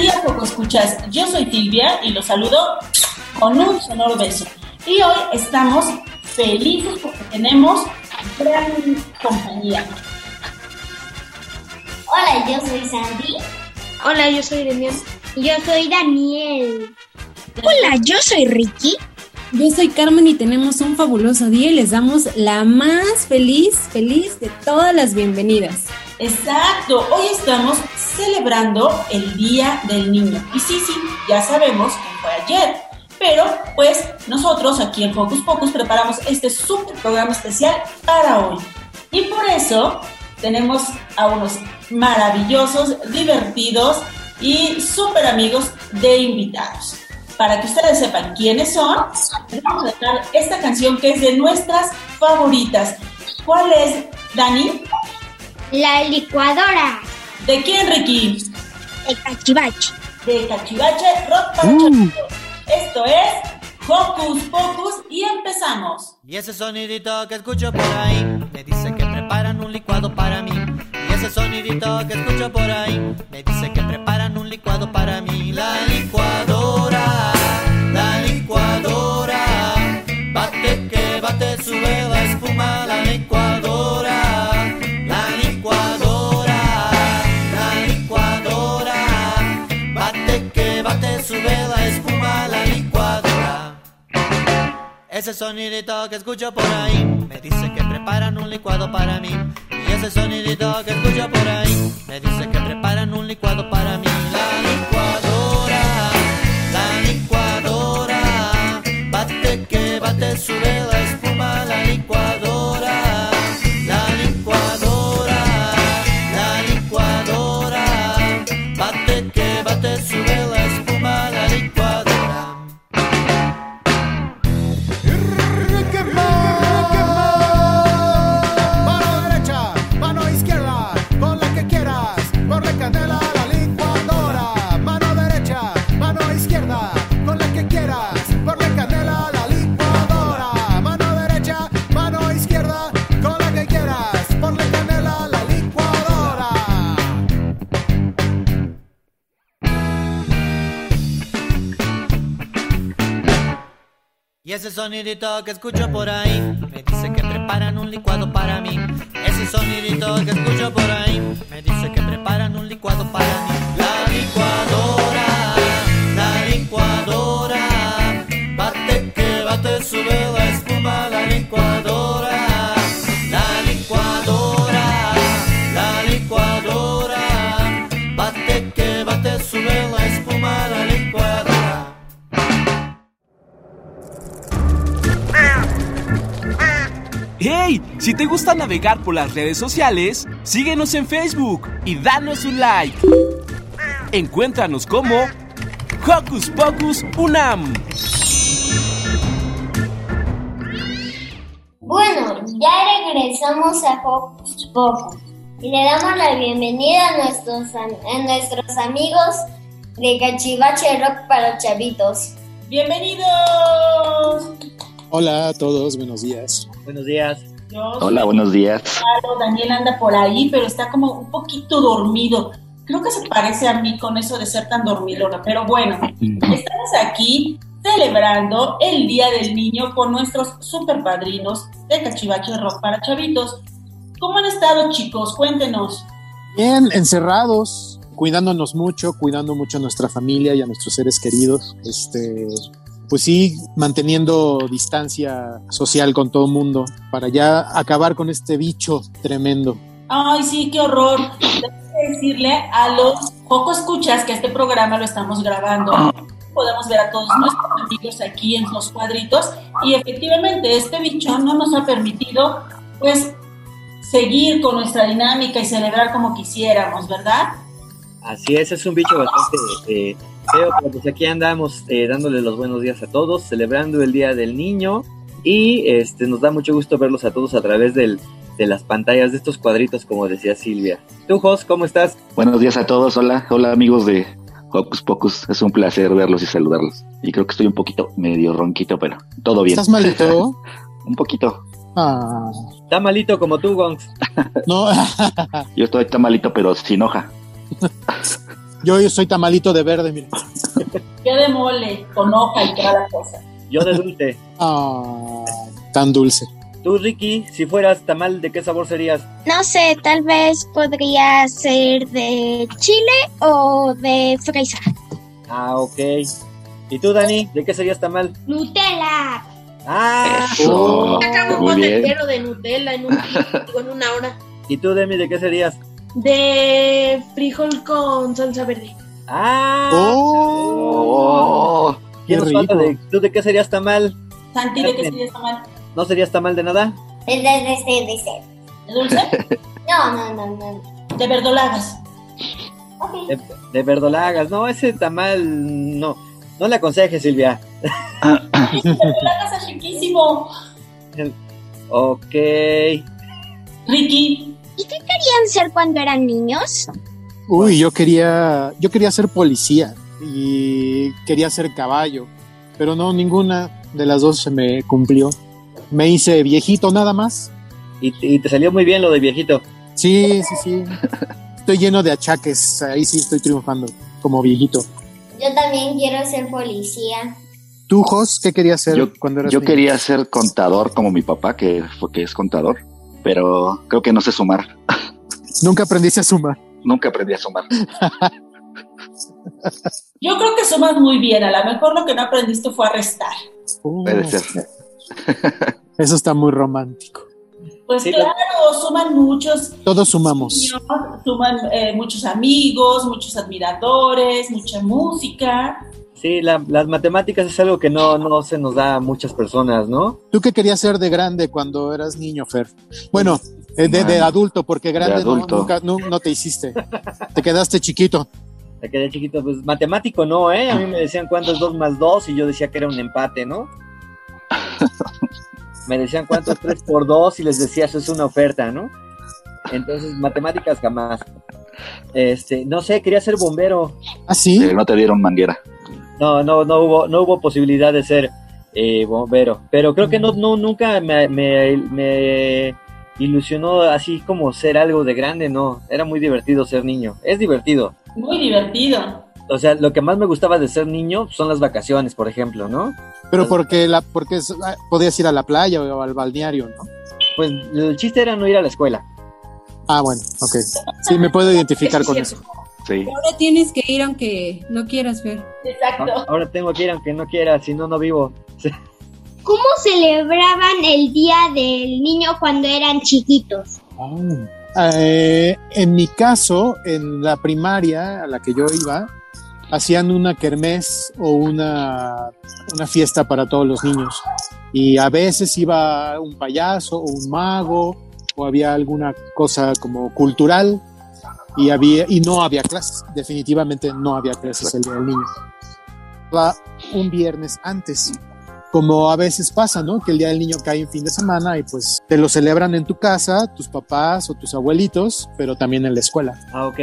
Día, poco escuchas. Yo soy Silvia y los saludo con un sonoro beso. Y hoy estamos felices porque tenemos gran compañía. Hola, yo soy Sandy. Hola, yo soy Demian. Yo soy Daniel. Hola, yo soy Ricky. Yo soy Carmen y tenemos un fabuloso día y les damos la más feliz, feliz de todas las bienvenidas. Exacto, hoy estamos celebrando el Día del Niño. Y sí, sí, ya sabemos que fue ayer. Pero pues nosotros aquí en Focus Pocus preparamos este super programa especial para hoy. Y por eso tenemos a unos maravillosos, divertidos y súper amigos de invitados. Para que ustedes sepan quiénes son, les vamos a dejar esta canción que es de nuestras favoritas. ¿Cuál es, Dani? La licuadora. ¿De quién, Ricky? De cachivache. De cachivache rock para uh. Esto es Hocus Pocus y empezamos. Y ese sonidito que escucho por ahí me dice que preparan un licuado para mí. Y ese sonidito que escucho por ahí me dice que preparan un licuado para mí. La licuadora, Ese sonidito que escucho por ahí me dice que preparan un licuado para mí. Y ese sonidito que escucho por ahí me dice que preparan un licuado para mí. La licuadora, la licuadora, bate que bate, sube la espuma, Y ese sonidito que escucho por ahí me dice que preparan un licuado para mí. Ese sonidito que escucho por ahí me dice que preparan un licuado para mí. La licuadora, la licuadora, bate que bate, sube la espuma, ¡Hey! Si te gusta navegar por las redes sociales, síguenos en Facebook y danos un like. Encuéntranos como Hocus Pocus Unam. Bueno, ya regresamos a Hocus Pocus y le damos la bienvenida a nuestros, a nuestros amigos de Cachivache Rock para Chavitos. ¡Bienvenidos! Hola a todos, buenos días. Buenos días. Yo Hola, soy buenos días. Daniel anda por ahí, pero está como un poquito dormido. Creo que se parece a mí con eso de ser tan dormilona, pero bueno, estamos aquí celebrando el Día del Niño con nuestros super padrinos de Cachivache Rock para Chavitos. ¿Cómo han estado, chicos? Cuéntenos. Bien, encerrados, cuidándonos mucho, cuidando mucho a nuestra familia y a nuestros seres queridos. Este, pues sí, manteniendo distancia social con todo el mundo para ya acabar con este bicho tremendo. Ay, sí, qué horror. Tengo que decirle a los poco escuchas que este programa lo estamos grabando. Podemos ver a todos nuestros amigos aquí en los cuadritos y efectivamente este bicho no nos ha permitido pues seguir con nuestra dinámica y celebrar como quisiéramos, ¿verdad? Así es, es un bicho bastante eh, pues aquí andamos eh, dándole los buenos días a todos, celebrando el Día del Niño y este nos da mucho gusto verlos a todos a través del, de las pantallas de estos cuadritos, como decía Silvia. ¿Tú, Jos, cómo estás? Buenos días a todos, hola, hola amigos de Hocus Pocus, es un placer verlos y saludarlos. Y creo que estoy un poquito medio ronquito, pero todo bien. ¿Estás malito? un poquito. Ah. Está malito como tú, Gongs. No, Yo estoy tan malito, pero sin hoja. Yo, yo soy tamalito de verde, mira. Yo de mole, con hoja y toda la cosa. Yo de dulce. Ah, tan dulce. Tú, Ricky, si fueras tamal, ¿de qué sabor serías? No sé, tal vez podría ser de chile o de fresa. Ah, ok. ¿Y tú, Dani, de qué serías tamal? Nutella. Ah, Eso, Acabo un entero de Nutella en, un, en una hora. ¿y tú, Demi, de qué serías? De frijol con salsa verde. Ah, Oh, ¿quién qué nos falta? rico. De, ¿Tú de qué serías tamal? Santi, ¿de qué sería esta mal? ¿No serías tamal de nada? De, de, de, de, de- ¿De dulce? No, no, no, no. De verdolagas. De, de verdolagas. No, ese tamal no. No le aconseje, Silvia. De verdolagas es riquísimo. Ok. Ricky, ¿Y qué querían ser cuando eran niños? Uy, yo quería, yo quería ser policía y quería ser caballo, pero no, ninguna de las dos se me cumplió. Me hice viejito nada más. Y, y te salió muy bien lo de viejito. Sí, sí, sí. Estoy lleno de achaques, ahí sí estoy triunfando como viejito. Yo también quiero ser policía. ¿Tú, Jos, qué querías ser yo, cuando eras yo niño? quería ser contador como mi papá, que, fue- que es contador, pero creo que no sé sumar. Nunca aprendiste a sumar. Nunca aprendí a sumar. yo creo que sumas muy bien. A lo mejor lo que no aprendiste fue a restar. Uh, Puede ser. Eso está muy romántico. Pues Sí, claro, suman muchos Todos sumamos. niños, suman eh, muchos amigos, muchos admiradores, mucha música. Sí, la- las matemáticas es algo que no, no se nos da a muchas personas, ¿no? ¿Tú qué querías ser de grande cuando eras niño, Fer? Bueno, de, de adulto, porque grande no- adulto. nunca no, no te hiciste. Te quedaste chiquito. Me quedé chiquito, pues matemático no, ¿eh? A mí me decían cuánto es 2 más 2 y yo decía que era un empate, ¿no? Me decían cuánto es 3 por 2 y les decía eso es una oferta, ¿no? Entonces, matemáticas jamás. Este, no sé, quería ser bombero. ¿Ah, sí? Eh, no te dieron manguera. No, no, no hubo, no hubo posibilidad de ser eh, bombero. Pero creo que no, no nunca me, me, me ilusionó así como ser algo de grande, no. Era muy divertido ser niño. Es divertido. Muy divertido. O sea, lo que más me gustaba de ser niño son las vacaciones, por ejemplo, ¿no? Pero porque, la, porque ah, podías ir a la playa o al balneario, ¿no? Pues el chiste era no ir a la escuela. Ah, bueno, ok. Sí, me puedo identificar con es eso. Sí. Ahora tienes que ir aunque no quieras ver. Exacto. Ahora tengo que ir aunque no quiera, si no, no vivo. ¿Cómo celebraban el Día del Niño cuando eran chiquitos? Eh, en mi caso, en la primaria a la que yo iba, hacían una kermés o una, una fiesta para todos los niños. Y a veces iba un payaso o un mago o había alguna cosa como cultural y, había, y no había clases. Definitivamente no había clases el día del niño. Va un viernes antes. Como a veces pasa, ¿no? Que el día del niño cae en fin de semana y pues te lo celebran en tu casa, tus papás o tus abuelitos, pero también en la escuela. Ah, ok.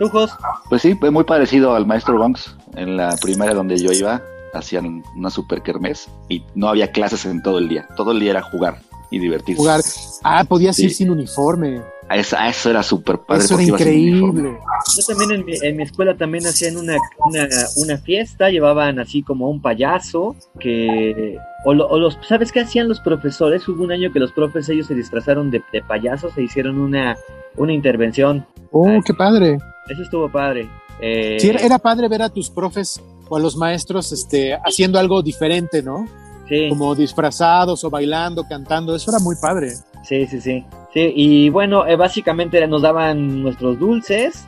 ¿Tú, Jos? Pues sí, fue muy parecido al maestro Banks. En la primaria donde yo iba, hacían una super kermés y no había clases en todo el día. Todo el día era jugar y divertirse. Jugar. Ah, podías Sí. ir sin uniforme. A eso, a eso era súper padre. Eso era increíble. Yo también en mi, en mi escuela también hacían una, una, una fiesta, llevaban así como un payaso que... O, lo- o los, ¿Sabes qué hacían los profesores? Hubo un año que los profes ellos se disfrazaron de, de payasos, se hicieron una, una intervención. Oh, qué padre. Eso estuvo padre. Eh, Sí, era, era padre ver a tus profes o a los maestros este, haciendo algo diferente, ¿no? Sí. Como disfrazados o bailando, cantando. Eso era muy padre. Sí, sí, sí. Sí, y bueno, eh, básicamente nos daban nuestros dulces,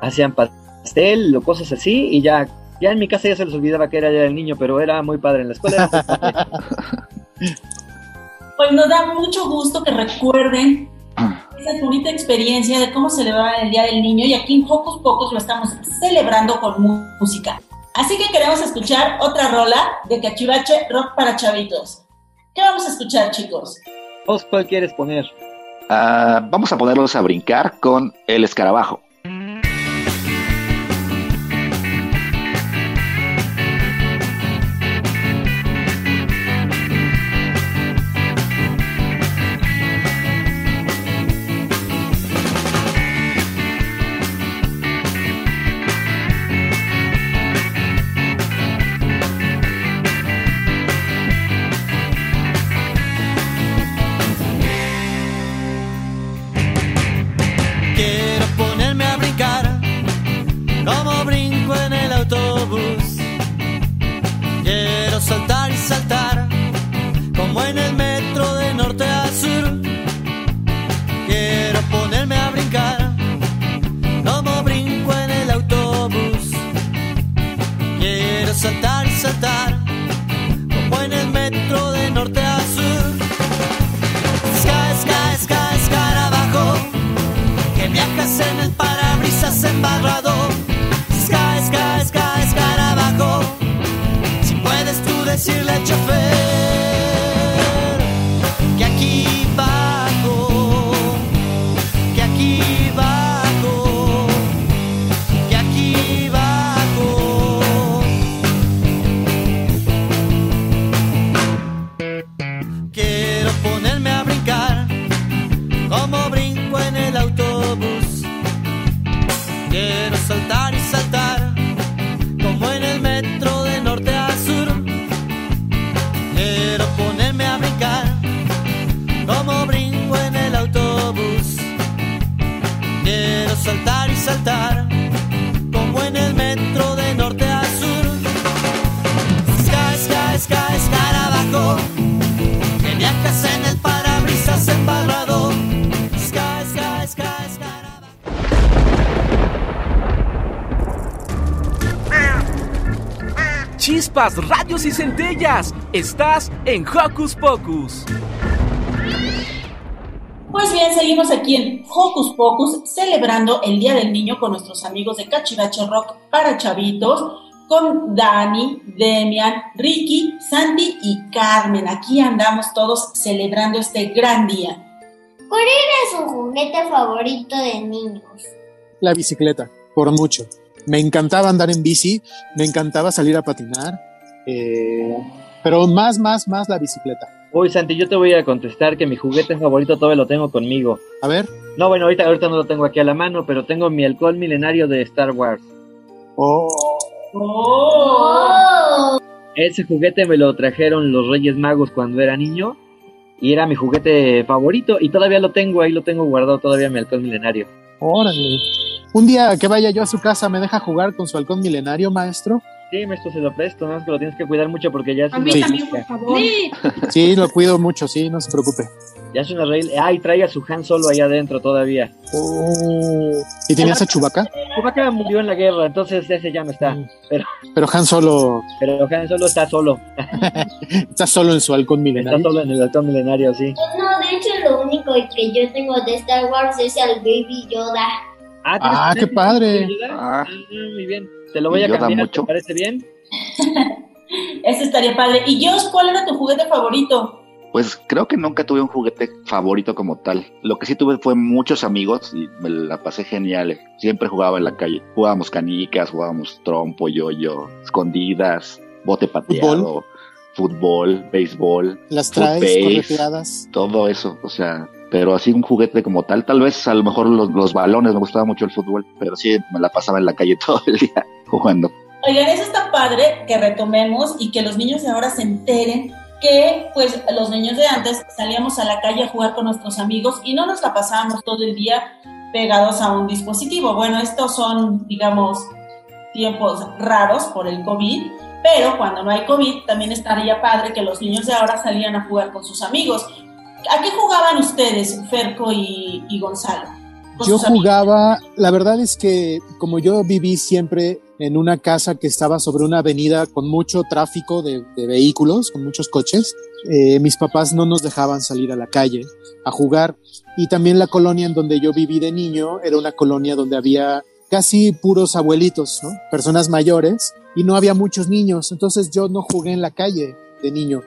hacían pastel o cosas así, y ya, ya en mi casa ya se les olvidaba que era ya el niño, pero era muy padre en la escuela. Pues nos da mucho gusto que recuerden esa bonita experiencia de cómo celebraban el Día del Niño y aquí en Pocos Pocos lo estamos celebrando con música. Así que queremos escuchar otra rola de Cachivache Rock para Chavitos. ¿Qué vamos a escuchar, chicos? ¿Vos cuál quieres poner? Ah, vamos a ponerlos a brincar con el escarabajo. Quiero saltar y saltar, Chispas, radios y centellas. Estás en Hocus Pocus. Pues bien, seguimos aquí en Hocus Pocus celebrando el Día del Niño con nuestros amigos de Cachivache Rock para Chavitos, con Dani, Demian, Ricky, Sandy y Carmen. Aquí andamos todos celebrando este gran día. ¿Cuál era su juguete favorito de niños? La bicicleta, por mucho. Me encantaba andar en bici, me encantaba salir a patinar, eh, pero más, más, más la bicicleta. Uy, Santi, yo te voy a contestar que mi juguete favorito todavía lo tengo conmigo. A ver. No, bueno, ahorita, ahorita no lo tengo aquí a la mano, pero tengo mi halcón milenario de Star Wars. Oh, ¡Oh! Ese juguete me lo trajeron los Reyes Magos cuando era niño y era mi juguete favorito y todavía lo tengo, ahí lo tengo guardado todavía mi halcón milenario. Órale. Un día que vaya yo a su casa, ¿me deja jugar con su halcón milenario, maestro? Sí, maestro, se lo presto, nada más que lo tienes que cuidar mucho porque ya es A mí Sí. también, por favor. Sí, lo cuido mucho, sí, no se preocupe. Ya es una reliquia. Ay, trae a su Han Solo allá adentro todavía. Oh. ¿Y tenías a Chewbacca? Chewbacca murió en la guerra, entonces ese ya no está. Pero, Pero Han Solo pero Han Solo está solo. está solo en su halcón Está milenario. solo en el halcón milenario, sí. No, de hecho lo único que yo tengo de Star Wars es al Baby Yoda. ¿tienes- Ah, qué padre. ¿tienes- Ah. Ah, muy bien. Te lo voy a Yoda cambiar, mucho. ¿te parece bien? Ese estaría padre. ¿Y Josh, cuál era tu juguete favorito? Pues creo que nunca tuve un juguete favorito como tal. Lo que sí tuve fue muchos amigos y me la pasé genial. Siempre jugaba en la calle. Jugábamos canicas, jugábamos trompo, yoyo, escondidas, bote pateado, fútbol, béisbol, Las traes todo eso. O sea, pero así un juguete como tal. Tal vez a lo mejor los, los balones, me gustaba mucho el fútbol, pero sí me la pasaba en la calle todo el día jugando. Oigan, eso está padre que retomemos y que los niños de ahora se enteren que pues los niños de antes salíamos a la calle a jugar con nuestros amigos y no nos la pasábamos todo el día pegados a un dispositivo. Bueno, estos son, digamos, tiempos raros por el COVID, pero cuando no hay COVID también estaría padre que los niños de ahora salían a jugar con sus amigos. ¿A qué jugaban ustedes, Ferco y, y Gonzalo? Con Yo jugaba, la verdad es que como yo viví siempre en una casa que estaba sobre una avenida con mucho tráfico de, de vehículos, con muchos coches, eh, mis papás no nos dejaban salir a la calle a jugar. Y también la colonia en donde yo viví de niño era una colonia donde había casi puros abuelitos, ¿no? Personas mayores y no había muchos niños. Entonces yo no jugué en la calle de niño.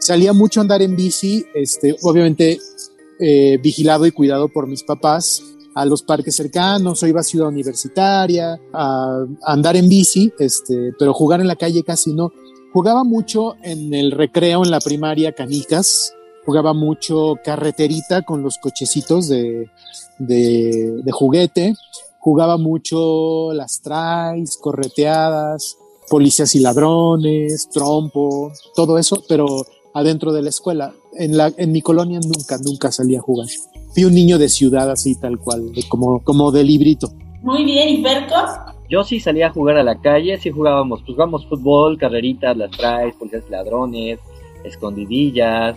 Salía mucho a andar en bici, este, obviamente eh, vigilado y cuidado por mis papás a los parques cercanos o iba a Ciudad Universitaria a, andar en bici, este, pero jugar en la calle casi no. Jugaba mucho en el recreo en la primaria canicas, jugaba mucho carreterita con los cochecitos de, de, de juguete, jugaba mucho las traes, correteadas, policías y ladrones, trompo, todo eso, pero adentro de la escuela. En, la, en mi colonia nunca, nunca salí a jugar. Fui un niño de ciudad así tal cual, de- como, como de librito. Muy bien, ¿y Ferco? Yo sí salía a jugar a la calle, sí jugábamos, pues jugábamos fútbol, carreritas, las traes, policías ladrones, escondidillas,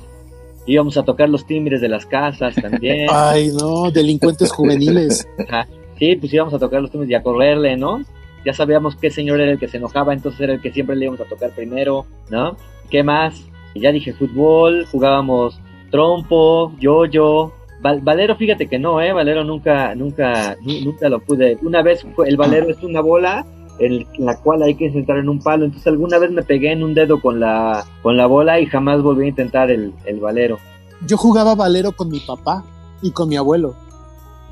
íbamos a tocar los timbres de las casas también. Ay, no, delincuentes juveniles. Ajá. Sí, pues íbamos a tocar los timbres y a correrle, ¿no? Ya sabíamos qué señor era el que se enojaba, entonces era el que siempre le íbamos a tocar primero, ¿no? ¿Qué más? Ya dije fútbol, jugábamos trompo, yo-yo. Val- Valero, fíjate que no, ¿eh? Valero nunca, nunca, nu- nunca lo pude. Una vez el valero es una bola en la cual hay que sentar en un palo. Entonces alguna vez me pegué en un dedo con la, con la bola y jamás volví a intentar el, el valero. Yo jugaba valero con mi papá y con mi abuelo.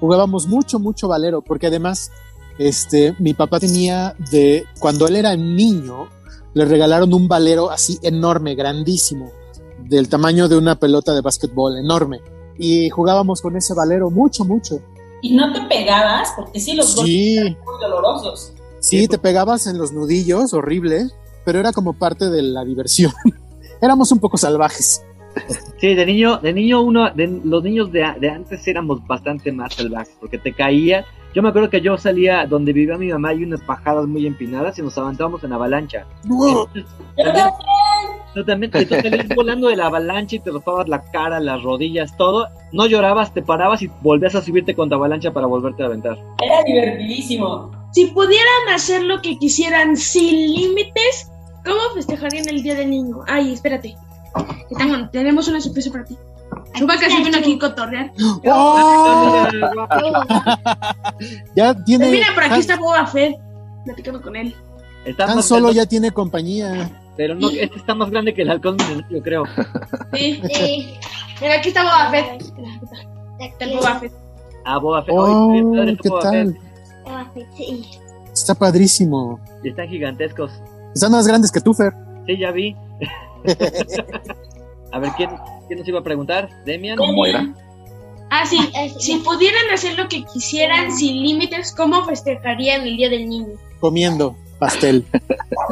Jugábamos mucho, mucho valero, porque además, este, mi papá tenía de, cuando él era niño, le regalaron un valero así enorme, grandísimo, del tamaño de una pelota de básquetbol, enorme. Y jugábamos con ese valero mucho, mucho. ¿Y no te pegabas? Porque sí, los golpes Sí. eran muy dolorosos. Sí, te pegabas en los nudillos, horrible, pero era como parte de la diversión. Éramos un poco salvajes. Sí, de niño, de niño uno, de, los niños de, de antes éramos bastante más salvajes, porque te caías. Yo me acuerdo que yo salía donde vivía mi mamá hay unas pajadas muy empinadas y nos aventábamos en avalancha. Entonces, tú también, y tú salías volando de la avalancha y te rozabas la cara, las rodillas, todo. No llorabas, te parabas y volvías a subirte contra avalancha para volverte a aventar. Era divertidísimo. Si pudieran hacer lo que quisieran sin límites, ¿cómo festejarían el Día del Niño? Ay, espérate. Tengo- tenemos una sorpresa para ti. Chubaca se vino aquí a cotorrear. ¡Oh! Ya tiene. Mira, por aquí está Boba Fett, platicando con él. Más Solo ya tiene compañía. Pero no, este está más grande que el halcón milenario, creo. Sí. Mira, aquí está Boba Fett. Está el Boba Fett. Ah, Boba Fett. Oh, padre, ¿qué Boba tal? Fett. Está padrísimo. Y están gigantescos. Están más grandes que tú, Fer. Sí, ya vi. a ver, ¿quién, ¿quién nos iba a preguntar? ¿Demian? ¿Cómo era? Ah, sí. Si pudieran hacer lo que quisieran sin límites, ¿cómo festejarían el Día del Niño? Comiendo pastel.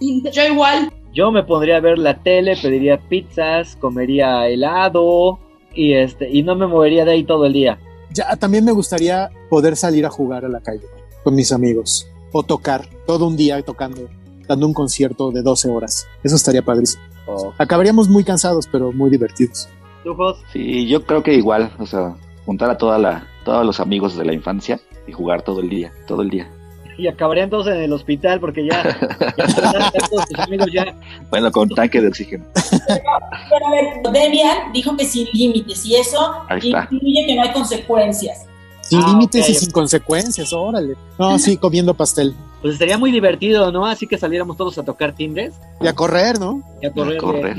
Yo igual. Yo me pondría a ver la tele, pediría pizzas, comería helado y este y no me movería de ahí todo el día. Ya, también me gustaría poder salir a jugar a la calle con mis amigos. O tocar, todo un día tocando, dando un concierto de 12 horas. Eso estaría padrísimo. Oh. Acabaríamos muy cansados, pero muy divertidos. ¿Tú? Sí, yo creo que igual, o sea, juntar a toda la, todos los amigos de la infancia y jugar todo el día, todo el día. Y acabarían todos en el hospital porque ya, a todos tus amigos ya. Bueno, con tanque de oxígeno. Pero a ver, Debian dijo que sin límites y eso incluye que no hay consecuencias. Sin Ah, límites y sin consecuencias, órale. No, sí, comiendo pastel. Pues estaría muy divertido, ¿no? Así que saliéramos todos a tocar timbres Y a correr, ¿no? y a correr. correr.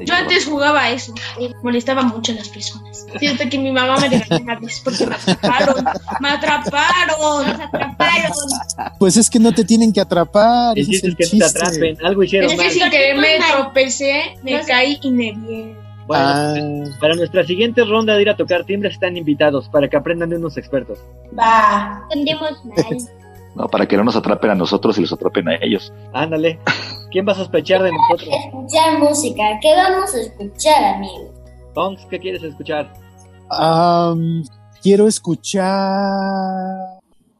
Yo antes jugaba a eso. Molestaba mucho a las personas. Siento que mi mamá me regañaba a veces porque me atraparon. ¡Me atraparon! ¡Me atraparon! Pues es que no te tienen que atrapar. Es el que no chiste. te atrapen. Algo hicieron Es que mal. sin querer me tropecé, me caí y me vi. Bueno, Ah, para nuestra siguiente ronda de ir a tocar timbres están invitados para que aprendan de unos expertos. Va. Entendemos mal. No, para que no nos atrapen a nosotros y los atrapen a ellos. Ándale. ¿Quién va a sospechar de nosotros? Escuchar música. ¿Qué vamos a escuchar, amigos? Tonks, ¿qué quieres escuchar? am, quiero escuchar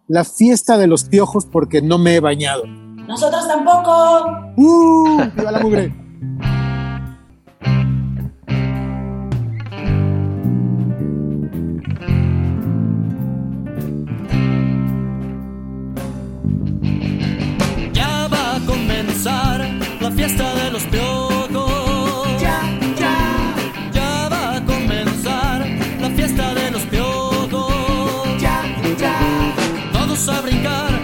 la fiesta de los piojos porque no me he bañado. Nosotros tampoco. ¡Uh! ¡Viva la mugre! la fiesta de los piojos. Ya, ya. Ya va a comenzar la fiesta de los piojos. Ya, ya. Todos a brincar,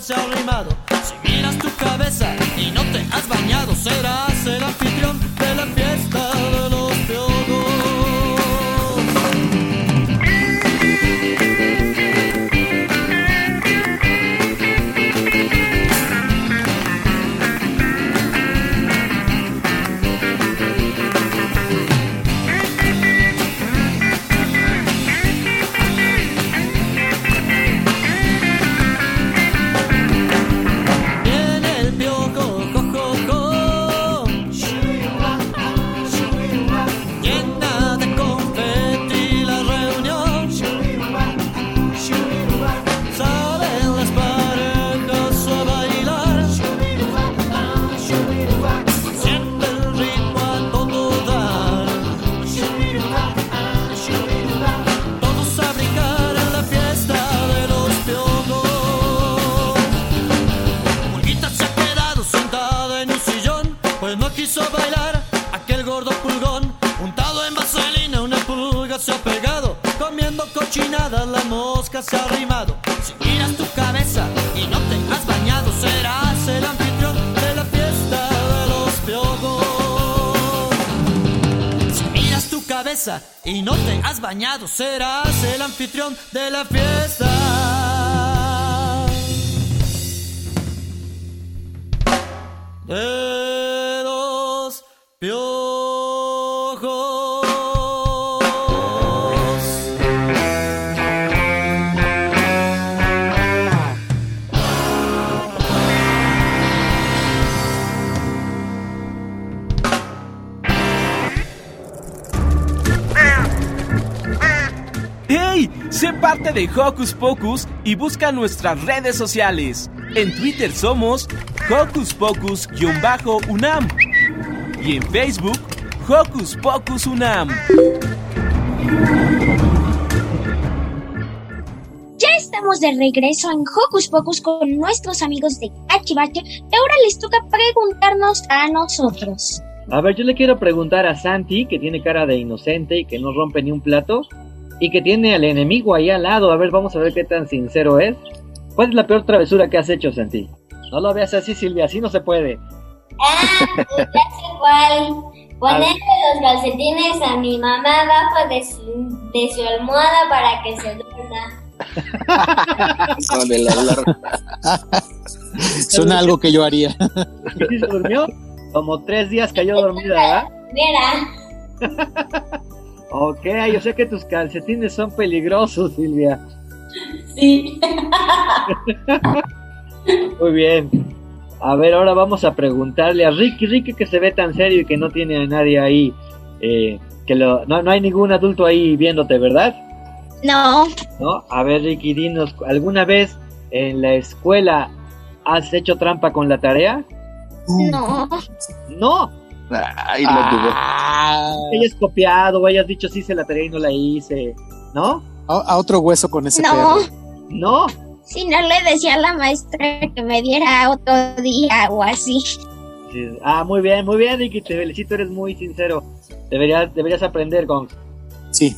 se ha arrimado. Si miras tu cabeza y no te has bañado, serás el anfitrión has bañado, serás el anfitrión de la fiesta. De Hocus Pocus y busca nuestras redes sociales. En Twitter somos Hocus Pocus-UNAM y en Facebook Hocus Pocus UNAM. Ya estamos de regreso en Hocus Pocus con nuestros amigos de Cachivache y ahora les toca preguntarnos a nosotros. A ver, yo le quiero preguntar a Santi, que tiene cara de inocente y que no rompe ni un plato, y que tiene al enemigo ahí al lado. A ver, vamos a ver qué tan sincero es. ¿Cuál es la peor travesura que has hecho, Santi? No lo veas así, Silvia, así no se puede. Ah, pues ya sé cuál. Ponerle los calcetines a mi mamá abajo de su, de su almohada para que se duerma. Con el alarma. Suena algo que yo haría. ¿Y se durmió? Como tres días cayó dormida, ¿verdad? Mira, Ok, yo sé que tus calcetines son peligrosos, Silvia. Sí. Muy bien. A ver, ahora vamos a preguntarle a Ricky, Ricky que se ve tan serio y que no tiene a nadie ahí, eh, que lo, no, no hay ningún adulto ahí viéndote, ¿verdad? No, ¿No? A ver, Ricky, dinos, ¿alguna vez en la escuela has hecho trampa con la tarea? no. No. Ay, lo tuvo. Hayas copiado o hayas dicho sí hice la tarea y no la hice, ¿no? A, a otro hueso con ese No. perro. No. Si no le decía a la maestra que me diera otro día o así. Sí. Ah, muy bien, muy bien, Ricky, te felicito, eres muy sincero. Deberías, deberías aprender con... Sí.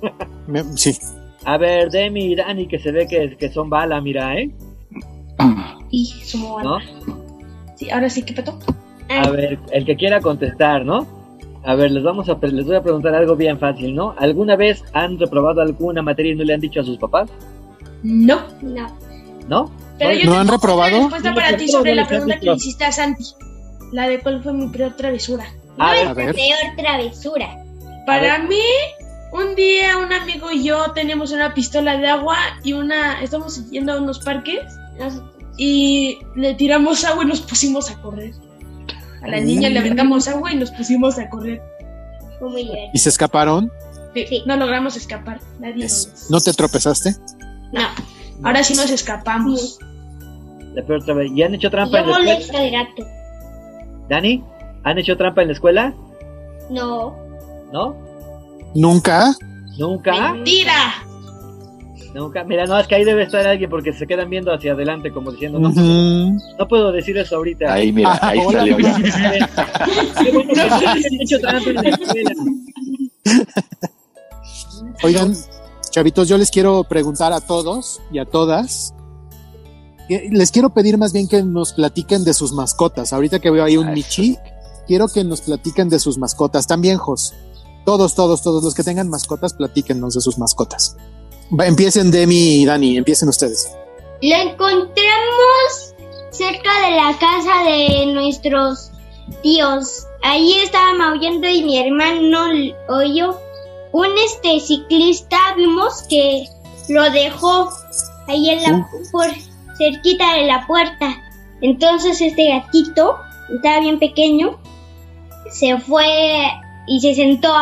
Me- sí. A ver, Demi y Dani, que se ve que, que son bala, mira, ¿eh? Y somos ¿No? Sí, ahora sí, ¿qué petó? A ver, el que quiera contestar, ¿no? A ver, les vamos a les voy a preguntar algo bien fácil, ¿no? ¿Alguna vez han reprobado alguna materia y no le han dicho a sus papás? No. No. ¿No? Pero yo ¿No han reprobado? una respuesta para ti ¿Por qué sobre la pregunta que le hiciste a Santi. La de cuál fue mi peor travesura. A ver, A ver. Peor travesura. Para mí, un día un amigo y yo teníamos una pistola de agua y una. Estamos yendo a unos parques y le tiramos agua y nos pusimos a correr. A la niña le aventamos agua y nos pusimos a correr. Muy. ¿Y se escaparon? Sí, No logramos escapar. Nadie nos- ¿No te tropezaste? No. Ahora sí nos escapamos. la peor trave- ¿Y han hecho trampa Yo en la escuela? al gato. ¿Dani? ¿Han hecho trampa en la escuela? No. ¿No? ¿Nunca? ¿Nunca? ¡Mentira! Nunca. Mira, no, es que ahí debe estar alguien porque se quedan viendo hacia adelante como diciendo, no, no puedo decir eso ahorita. Ahí, mira, ahí Hola, salió. mira. Qué bueno que sí han hecho trampa en la escuela. Oigan, chavitos, yo les quiero preguntar a todos y a todas. Les quiero pedir más bien que nos platiquen de sus mascotas. Ahorita que veo ahí un Ah, Michi, quiero que nos platiquen de sus mascotas. También, Jos. Todos, todos, todos los que tengan mascotas, platíquenos de sus mascotas. Empiecen Demi y Dani, empiecen ustedes. Lo encontramos cerca de la casa de nuestros tíos. Ahí estaba maullando y mi hermano oyó. Un este ciclista vimos que lo dejó ahí en la por cerquita de la puerta. Entonces este gatito estaba bien pequeño, se fue y se sentó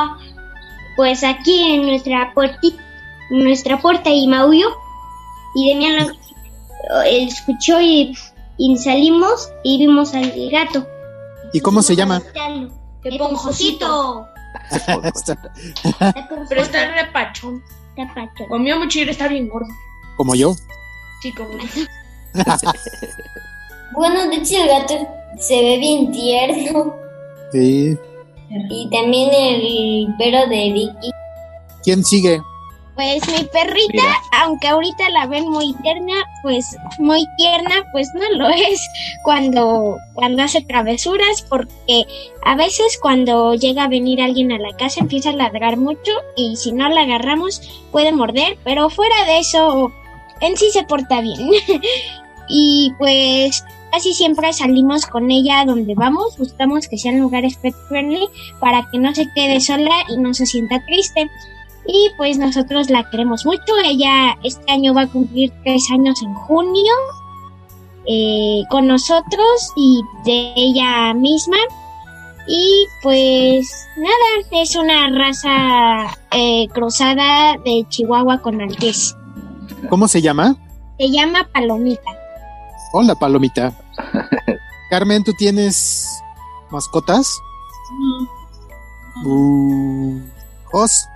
pues aquí en nuestra puertita, nuestra puerta y maulló. Y Demian lo eh, escuchó y, y salimos y vimos al gato. ¿Y cómo se llama? Esponjosito. Pero está repachón. Comió mucho y está bien gordo. Como yo. Sí, como Bueno, de hecho el gato se ve bien tierno. Sí. Y también el perro de Vicky. ¿Quién sigue? Pues mi perrita, Mira. aunque ahorita la ven muy tierna, pues muy tierna, pues no lo es cuando, cuando hace travesuras, porque a veces cuando llega a venir alguien a la casa empieza a ladrar mucho y si no la agarramos puede morder, pero fuera de eso, en sí se porta bien. y pues casi siempre salimos con ella a donde vamos, buscamos que sean lugares pet friendly para que no se quede sola y no se sienta triste. Y pues nosotros la queremos mucho. Ella este año va a cumplir tres años en junio eh, con nosotros y de ella misma. Y pues nada, es una raza eh, cruzada de Chihuahua con Maltés. ¿Cómo se llama? Se llama Palomita. Hola, Palomita. Carmen, ¿tú tienes mascotas? Uh, Jos,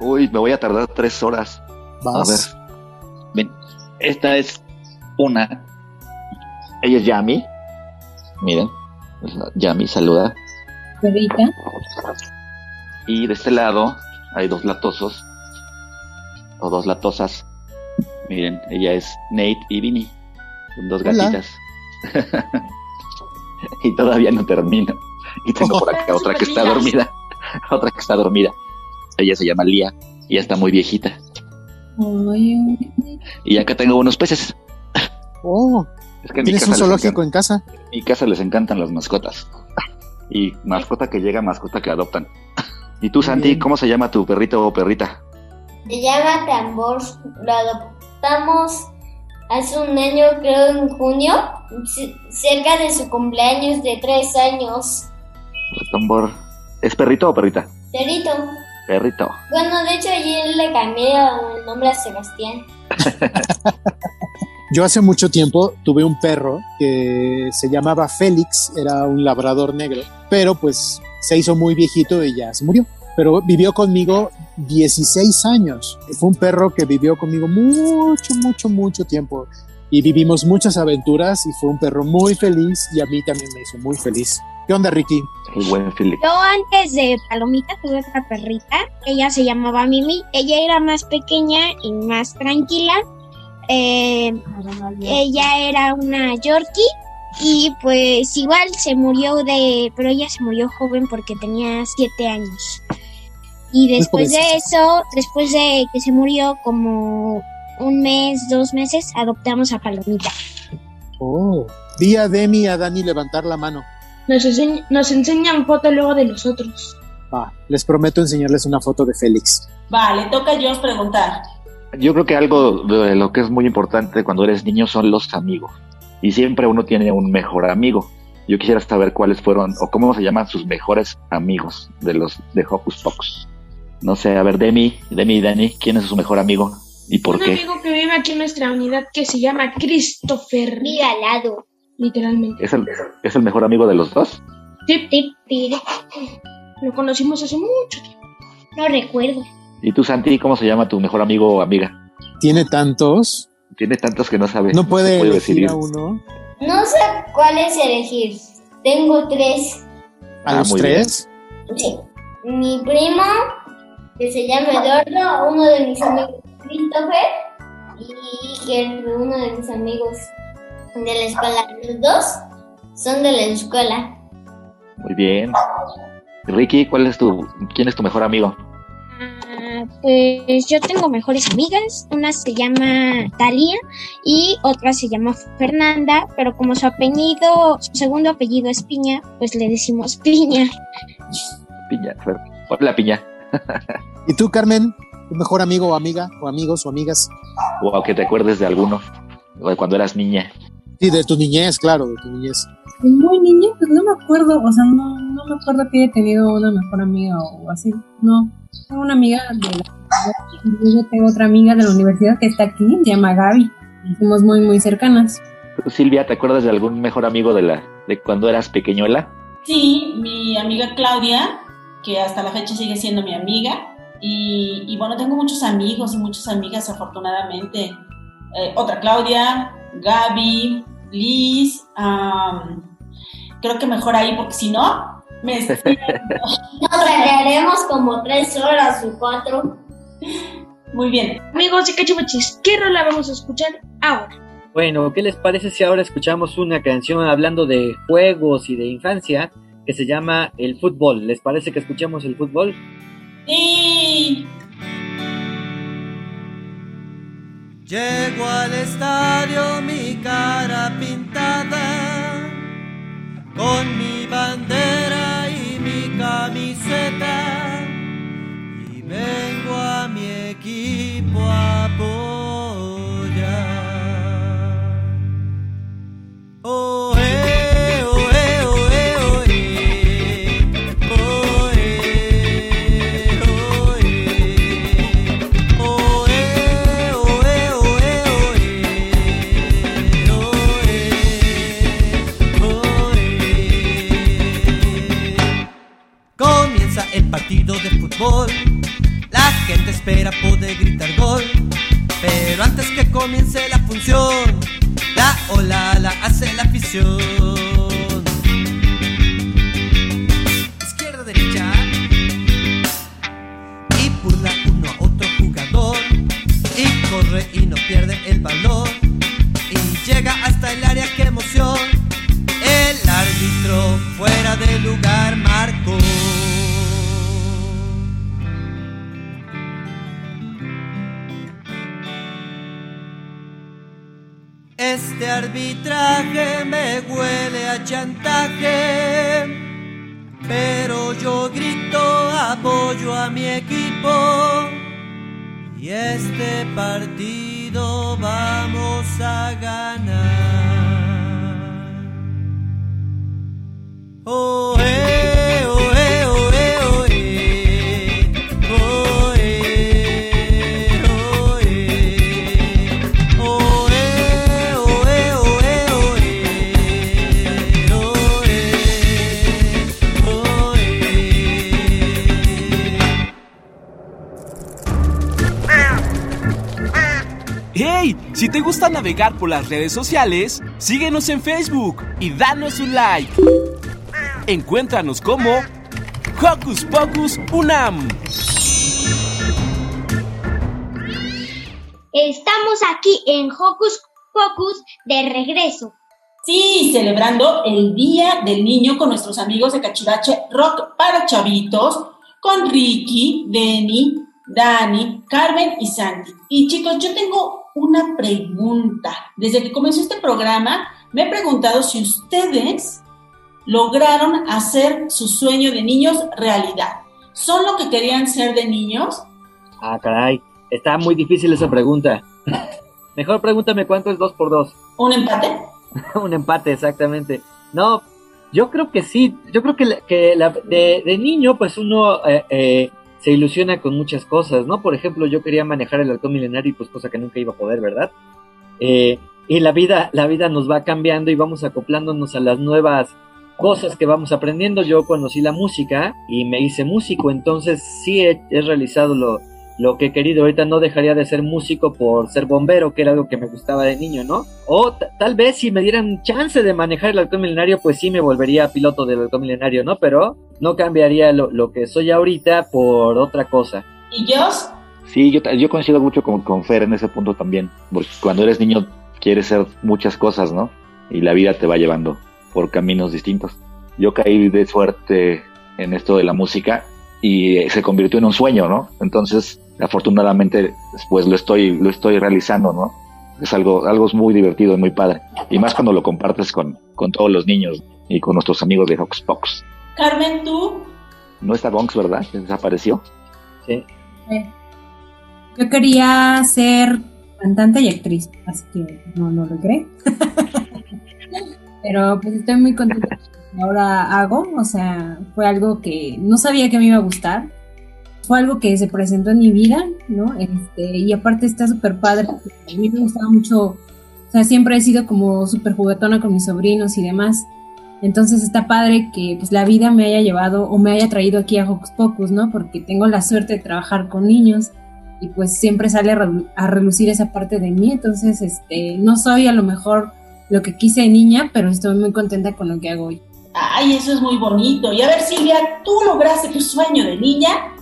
Uy, me voy a tardar tres horas. Vas. A ver. Ven, esta es una. Ella es Yami. Miren. Yami saluda. Perrita. Y de este lado hay dos latosos. O dos latosas. Miren, ella es Nate y Vinny. Son dos Hola. gatitas. y todavía no termino. Y tengo por acá otra que está dormida. otra que está dormida. Ella se llama Lía. Y ya está muy viejita. Y acá tengo unos peces. oh, Es que en mi tienes casa un les zoológico en casa. En mi casa les encantan las mascotas. Y mascota que llega, mascota que adoptan. ¿Y tú, Santi, cómo se llama tu perrito o perrita? Se llama Tambor. Lo adoptamos hace un año, creo en junio, cerca de su cumpleaños de tres años. Tambor. ¿Es perrito o perrita? Perrito. Perrito. Bueno, de hecho ayer le cambié el nombre a Sebastián. Yo hace mucho tiempo tuve un perro que se llamaba Félix, era un labrador negro, pero pues se hizo muy viejito y ya se murió. Pero vivió conmigo 16 años. Fue un perro que vivió conmigo mucho, mucho, mucho tiempo. Y vivimos muchas aventuras y fue un perro muy feliz y a mí también me hizo muy feliz. ¿Qué onda, Ricky? El buen Philip. Yo antes de Palomita tuve otra perrita, ella se llamaba Mimi, ella era más pequeña y más tranquila. Eh, ella era una Yorkie y pues igual se murió de, pero ella se murió joven porque tenía siete años. Y después de eso, después de que se murió como un mes, dos meses, adoptamos a Palomita. Oh, vi a Demi y a Dani levantar la mano. Nos, enseñ- nos enseñan foto luego de nosotros. Va, les prometo enseñarles una foto de Félix. Vale, toca a Josh preguntar. Yo creo que algo de lo que es muy importante cuando eres niño son los amigos. Y siempre uno tiene un mejor amigo. Yo quisiera saber cuáles fueron o cómo se llaman sus mejores amigos de los de Hocus Pocus. No sé, a ver, Demi, Demi y Dani, ¿quién es su mejor amigo y por un qué? amigo que vive aquí en nuestra unidad que se llama Christopher. Mira al lado. Literalmente. ¿Es el, ¿Es el mejor amigo de los dos? Tip, tip, tip. Lo conocimos hace mucho tiempo. No recuerdo. ¿Y tú, Santi, cómo se llama tu mejor amigo o amiga? Tiene tantos, Tiene tantos que no sabe. no puede se elegir decidir. a uno. No sé cuál es elegir. Tengo tres. ¿A Ah, los tres? Sí. Mi primo, que se llama Eduardo, uno de mis amigos Christopher, y que es uno de mis amigos de la escuela. Los dos son de la escuela. Muy bien. Ricky, ¿cuál es tu, quién es tu mejor amigo? Ah, pues yo tengo mejores amigas, una se llama Talia y otra se llama Fernanda, pero como su apellido, su segundo apellido es Piña, pues le decimos Piña. Piña. Hola, Piña. ¿Y tú, Carmen? ¿Tu mejor amigo o amiga? ¿O amigos o amigas? O que te acuerdes de alguno. O de cuando eras niña. Sí, de tu niñez, claro, de tu niñez. Muy niña, pues no me acuerdo, o sea, no, no me acuerdo que haya tenido una mejor amiga o así, no. Tengo una amiga de la yo tengo otra amiga de la universidad que está aquí, se llama Gaby, y somos muy, muy cercanas. ¿Tú, Silvia, ¿te acuerdas de algún mejor amigo de la de cuando eras pequeñuela? Sí, mi amiga Claudia, que hasta la fecha sigue siendo mi amiga. Y, y bueno, tengo muchos amigos y muchas amigas, afortunadamente. Eh, otra Claudia, Gaby, Liz. am, creo que mejor ahí, porque si no, me estoy- Nos haremos como tres horas o cuatro. Muy bien. Amigos de Cachimuchis, ¿qué rola vamos a escuchar ahora? Bueno, ¿qué les parece si ahora escuchamos una canción hablando de juegos y de infancia que se llama El Fútbol? ¿Les parece que escuchemos el fútbol? Llego al estadio, mi cara pintada, con mi bandera y mi camiseta, y vengo a mi equipo a apoyar. Oh, La gente espera poder gritar gol. Pero antes que comience la función, la ola la hace la afición. Este navegar por las redes sociales, síguenos en Facebook y danos un like. Encuéntranos como Hocus Pocus Unam. Estamos aquí en Hocus Pocus de regreso. Sí, celebrando el Día del Niño con nuestros amigos de Cachivache Rock para Chavitos, con Ricky, Denny, Dani, Carmen y Santi. Y chicos, yo tengo una pregunta. Desde que comenzó este programa, me he preguntado si ustedes lograron hacer su sueño de niños realidad. ¿Son lo que querían ser de niños? Ah, caray. Está muy difícil esa pregunta. Mejor pregúntame cuánto es 2 por 2 ¿Un empate? Un empate, exactamente. No, yo creo que sí. Yo creo que, que la, de, de, niño, pues uno eh, eh, se ilusiona con muchas cosas, ¿no? Por ejemplo, yo quería manejar el halcón milenario, pues cosa que nunca iba a poder, ¿verdad? Eh, y la vida, la vida nos va cambiando y vamos acoplándonos a las nuevas cosas que vamos aprendiendo. Yo conocí la música y me hice músico, entonces sí he realizado lo, lo que he querido. Ahorita no dejaría de ser músico por ser bombero, que era algo que me gustaba de niño, ¿no? O tal vez si me dieran chance de manejar el halcón milenario, pues sí me volvería piloto del halcón milenario, ¿no? Pero no cambiaría lo, lo que soy ahorita por otra cosa. ¿Y yo? Sí, yo, yo coincido mucho con, con Fer en ese punto también, porque cuando eres niño quieres ser muchas cosas, ¿no? Y la vida te va llevando por caminos distintos. Yo caí de suerte en esto de la música y se convirtió en un sueño, ¿no? Entonces, afortunadamente, pues lo estoy, lo estoy realizando, ¿no? Es algo, algo muy divertido y muy padre. Y más cuando lo compartes con, con todos los niños y con nuestros amigos de Pocus. Carmen, ¿tú? No está Gonks, ¿verdad? Desapareció. Sí. Eh, yo quería ser cantante y actriz, así que no lo logré. Pero pues estoy muy contenta ahora hago, o sea, fue algo que no sabía que me iba a gustar, fue algo que se presentó en mi vida, ¿no? Este, y aparte está súper padre, a mí me gustaba mucho, o sea, siempre he sido como súper juguetona con mis sobrinos y demás, entonces está padre que pues la vida me haya llevado o me haya traído aquí a Hocus Pocus, ¿no? Porque tengo la suerte de trabajar con niños y pues siempre sale a, relucir esa parte de mí, entonces, este, no soy a lo mejor lo que quise de niña, pero estoy muy contenta con lo que hago hoy. Ay, eso es muy bonito. Y a ver, Silvia, ¿tú lograste tu sueño de niña?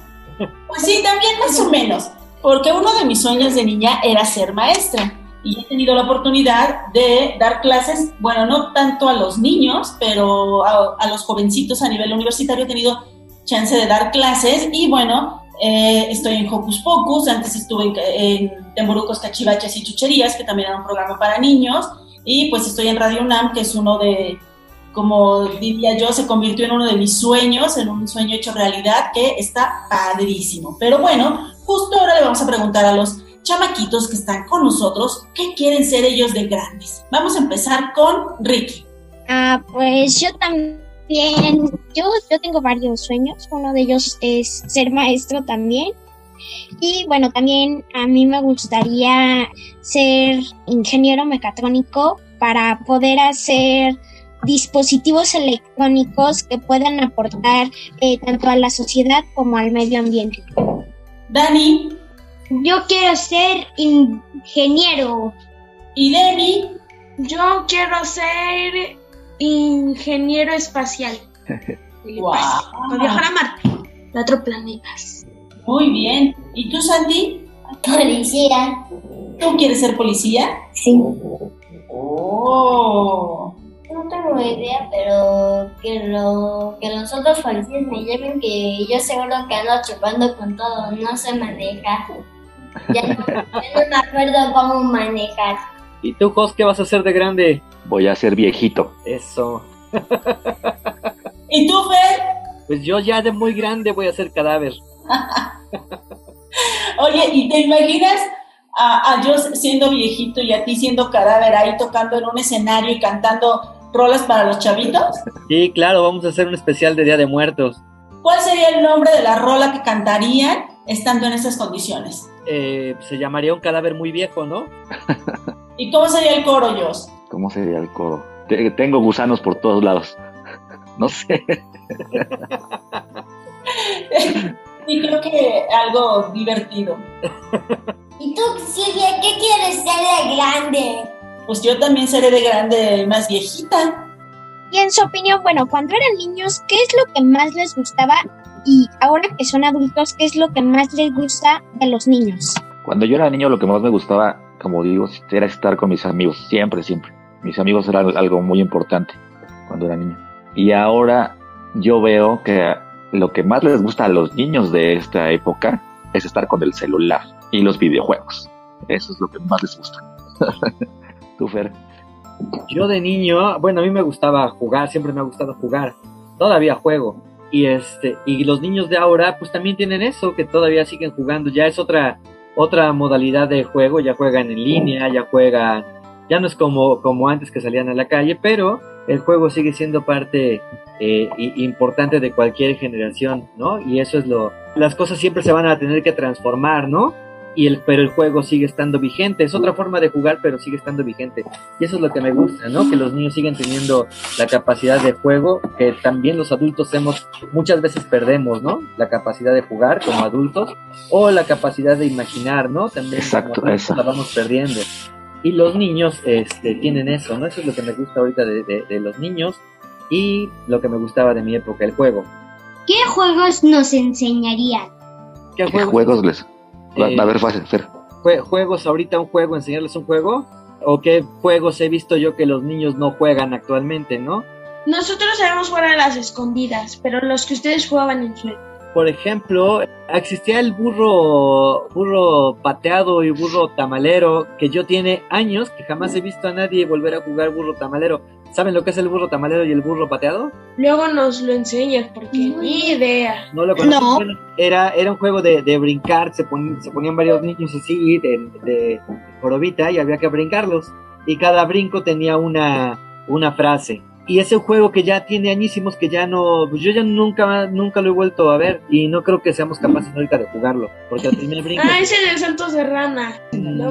Pues sí, también más o menos. Porque uno de mis sueños de niña era ser maestra. Y he tenido la oportunidad de dar clases, bueno, no tanto a los niños, pero a, los jovencitos a nivel universitario he tenido chance de dar clases. Y bueno, eh, estoy en Hocus Pocus, antes estuve en, en Temburucos, Cachivaches y Chucherías, que también era un programa para niños. Y pues estoy en Radio UNAM, que es uno de como diría yo, se convirtió en uno de mis sueños, en un sueño hecho realidad que está padrísimo. Pero bueno, justo ahora le vamos a preguntar a los chamaquitos que están con nosotros qué quieren ser ellos de grandes. Vamos a empezar con Ricky. Ah, pues yo también, yo, yo tengo varios sueños. Uno de ellos es ser maestro también. Y bueno, también a mí me gustaría ser ingeniero mecatrónico para poder hacer dispositivos electrónicos que puedan aportar eh, tanto a la sociedad como al medio ambiente. Dani. Yo quiero ser ingeniero. ¿Y Demi? Yo quiero ser ingeniero espacial. wow. Para viajar a Marte, a otro planeta. Muy bien. ¿Y tú, Santi? Policía. ¿Tú quieres ser policía? Sí. Oh. No tengo idea, pero que lo que los otros policías me lleven, que yo seguro que ando chupando con todo, no sé manejar. Ya no, ya no me acuerdo cómo manejar. ¿Y tú, Jos, qué vas a hacer de grande? Voy a ser viejito. Eso. ¿Y tú, Fer? Pues yo ya de muy grande voy a ser cadáver. Oye, ¿y te imaginas a, a yo siendo viejito y a ti siendo cadáver ahí tocando en un escenario y cantando rolas para los chavitos? Sí, claro, vamos a hacer un especial de Día de Muertos. ¿Cuál sería el nombre de la rola que cantarían estando en esas condiciones? Eh, se llamaría un cadáver muy viejo, ¿no? ¿Y cómo sería el coro, Jos? ¿Cómo sería el coro? Tengo gusanos por todos lados. No sé. y creo que algo divertido. ¿Y tú, Silvia, qué quieres ser de grande? Pues yo también seré de grande más viejita. Y en su opinión, bueno, cuando eran niños, ¿qué es lo que más les gustaba? Y ahora que son adultos, ¿qué es lo que más les gusta de los niños? Cuando yo era niño lo que más me gustaba, como digo, era estar con mis amigos, siempre, siempre. Mis amigos eran algo muy importante cuando era niño. Y ahora yo veo que lo que más les gusta a los niños de esta época es estar con el celular y los videojuegos. Eso es lo que más les gusta. Yo de niño, bueno, a mí me gustaba jugar, siempre me ha gustado jugar. Todavía juego. Y este, y los niños de ahora, pues también tienen eso, que todavía siguen jugando. Ya es otra, otra modalidad de juego, ya juegan en línea, ya juegan, ya no es como, como antes que salían a la calle, pero el juego sigue siendo parte eh, importante de cualquier generación, ¿no? Y eso es lo, las cosas siempre se van a tener que transformar, ¿no? Y el, pero el juego sigue estando vigente. Es otra forma de jugar, pero sigue estando vigente. Y eso es lo que me gusta, ¿no? Que los niños siguen teniendo la capacidad de juego, que también los adultos hemos, muchas veces perdemos, ¿no? La capacidad de jugar como adultos, o la capacidad de imaginar, ¿no? También Exacto, la vamos perdiendo. Y los niños este, tienen eso, ¿no? Eso es lo que me gusta ahorita de, de, los niños y lo que me gustaba de mi época, el juego. ¿Qué juegos nos enseñarían? ¿Qué juegos les, eh, a ver, Fer. ¿Juegos ahorita un juego, enseñarles un juego? ¿O qué juegos he visto yo que los niños no juegan actualmente, no? Nosotros sabemos jugar a las escondidas, pero los que ustedes jugaban en su por ejemplo, existía el burro, burro pateado y burro tamalero, que yo tiene años que jamás he visto a nadie volver a jugar burro tamalero. ¿Saben lo que es el burro tamalero y el burro pateado? Luego nos lo enseñas, porque ni idea. No lo conozco. Era, era un juego de, brincar, se, se ponían varios niños así de, de jorobita y había que brincarlos. Y cada brinco tenía una, una frase y es un juego que ya tiene añísimos que ya no, pues yo ya nunca, nunca lo he vuelto a ver y no creo que seamos capaces ahorita de jugarlo, porque al primer brinco... Ah, ese de Santos de Rana. Mm,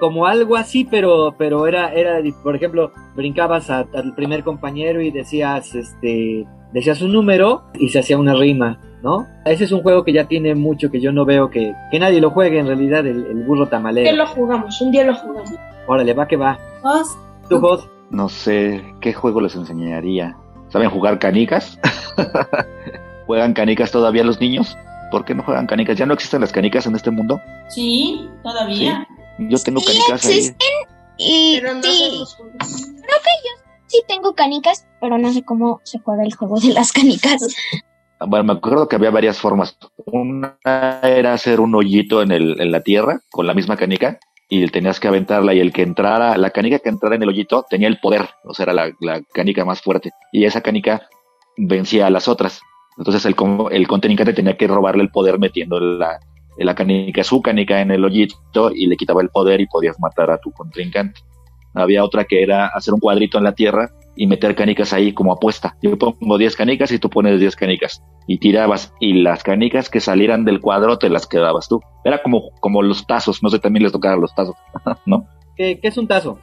como algo así, pero, pero era, era, por ejemplo, brincabas al primer compañero y decías, este, decías un número y se hacía una rima, ¿no? Ese es un juego que ya tiene mucho que yo no veo que, que nadie lo juegue en realidad, el, burro tamalero. Un día lo jugamos, un día lo jugamos. Órale, va que va. ¿Vos? ¿Tú, vos? No sé qué juego les enseñaría. ¿Saben jugar canicas? ¿Juegan canicas todavía los niños? ¿Por qué no juegan canicas? ¿Ya no existen las canicas en este mundo? Sí, todavía. Yo tengo canicas existen Y pero no sí. Creo que yo sí tengo canicas, pero no sé cómo se juega el juego de las canicas. Bueno, me acuerdo que había varias formas. Una era hacer un hoyito en, el, en la tierra con la misma canica y tenías que aventarla y el que entrara, la canica que entrara en el hoyito tenía el poder, o sea, era la, canica más fuerte y esa canica vencía a las otras. Entonces el, el contrincante tenía que robarle el poder metiendo la, la canica, su canica en el hoyito y le quitaba el poder y podías matar a tu contrincante. Había otra que era hacer un cuadrito en la tierra y meter canicas ahí como apuesta. Yo pongo 10 canicas y tú pones 10 canicas y tirabas y las canicas que salieran del cuadro te las quedabas tú. Era como, como los tazos, no sé, también les tocaban los tazos, ¿no? ¿Qué, es un tazo?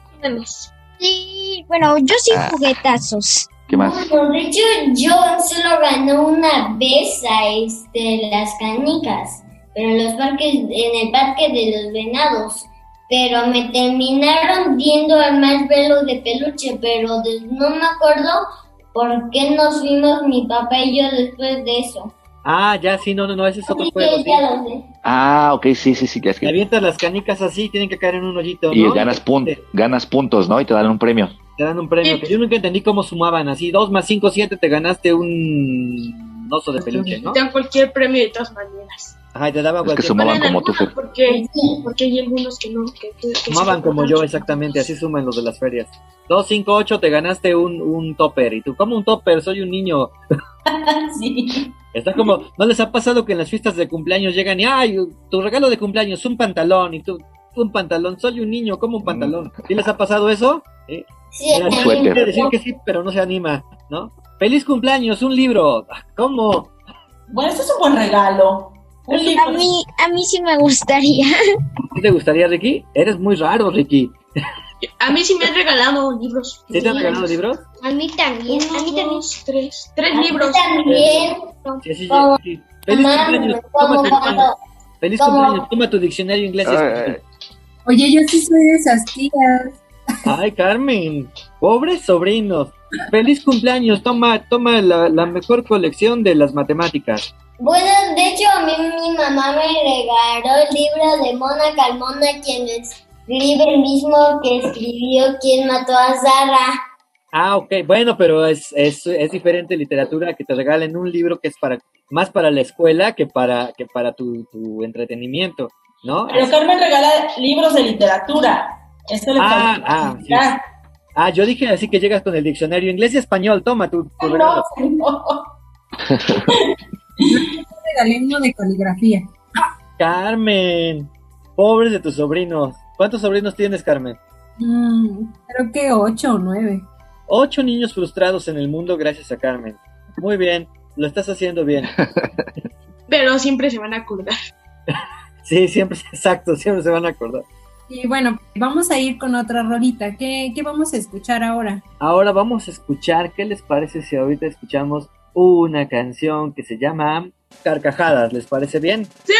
Sí, bueno, yo sí ah. jugué tazos. ¿Qué más? de hecho, yo solo gané una vez a este, las canicas, pero en los parques, en el parque de los venados pero me terminaron viendo al más velo de peluche, pero no me acuerdo por qué nos fuimos mi papá y yo después de eso. Ah, ya, sí, no, no, no, ese es otro juego. Sí. Ah, ok, sí, sí, sí. Es que... avientas las canicas así, tienen que caer en un hoyito, Y ganas, puntos, ganas puntos, ¿no? Y te dan un premio. Te dan un premio, que yo nunca entendí cómo sumaban así. Dos más cinco, siete, te ganaste un oso de peluche, ¿no? Te dan cualquier premio de todas maneras. Ajá, te daban es que sumaban como tú. Porque, porque hay algunos que no. Que, sumaban como yo, exactamente, así suman los de las ferias. 2, 5, 8, te ganaste un, un topper. Y tú, como un topper? Soy un niño. sí. Está como, ¿no les ha pasado que en las fiestas de cumpleaños llegan y, ay, tu regalo de cumpleaños, un pantalón? Y tú, un pantalón, soy un niño, como un pantalón. ¿Sí les ha pasado eso? Sí. Quiere decir que sí, pero no se anima, ¿no? Feliz cumpleaños, un libro. ¿Cómo? Bueno, este es un buen regalo. A mí, a mí sí me gustaría. ¿Te gustaría, Ricky? Eres muy raro, Ricky. A mí sí me han regalado libros. ¿Sí te han regalado libros? A mí también. a mí también. Tres. Tres libros. también. Sí, sí, sí. Feliz cumpleaños. Toma tu, feliz cumpleaños. Toma tu diccionario inglés. Oye, yo sí soy de esas tías. Ay, Carmen, pobres sobrinos. Feliz cumpleaños, toma, toma la, la mejor colección de las matemáticas. Bueno, de hecho a mí mi mamá me regaló el libro de Mona Calmona, quien escribe el mismo que escribió Quien mató a Zara. Ah, ok, bueno, pero es, es, es diferente literatura que te regalen un libro que es para más para la escuela que para, que para tu, tu entretenimiento, ¿no? Pero Carmen regala libros de literatura. Esto le Ah, ah, sí. Ah, yo dije así que llegas con el diccionario inglés y español, toma tu, tu regalo. No, no. Regalé uno de caligrafía. Carmen, pobres de tus sobrinos. ¿Cuántos sobrinos tienes, Carmen? Mm, creo que ocho o nueve. Ocho niños frustrados en el mundo gracias a Carmen. Muy bien, lo estás haciendo bien. Pero siempre se van a acordar. Sí, siempre, exacto, siempre se van a acordar. Y bueno, vamos a ir con otra rolita. ¿Qué, qué vamos a escuchar ahora? Ahora vamos a escuchar, ¿qué les parece si ahorita escuchamos una canción que se llama Carcajadas? ¿Les parece bien? ¡Sí!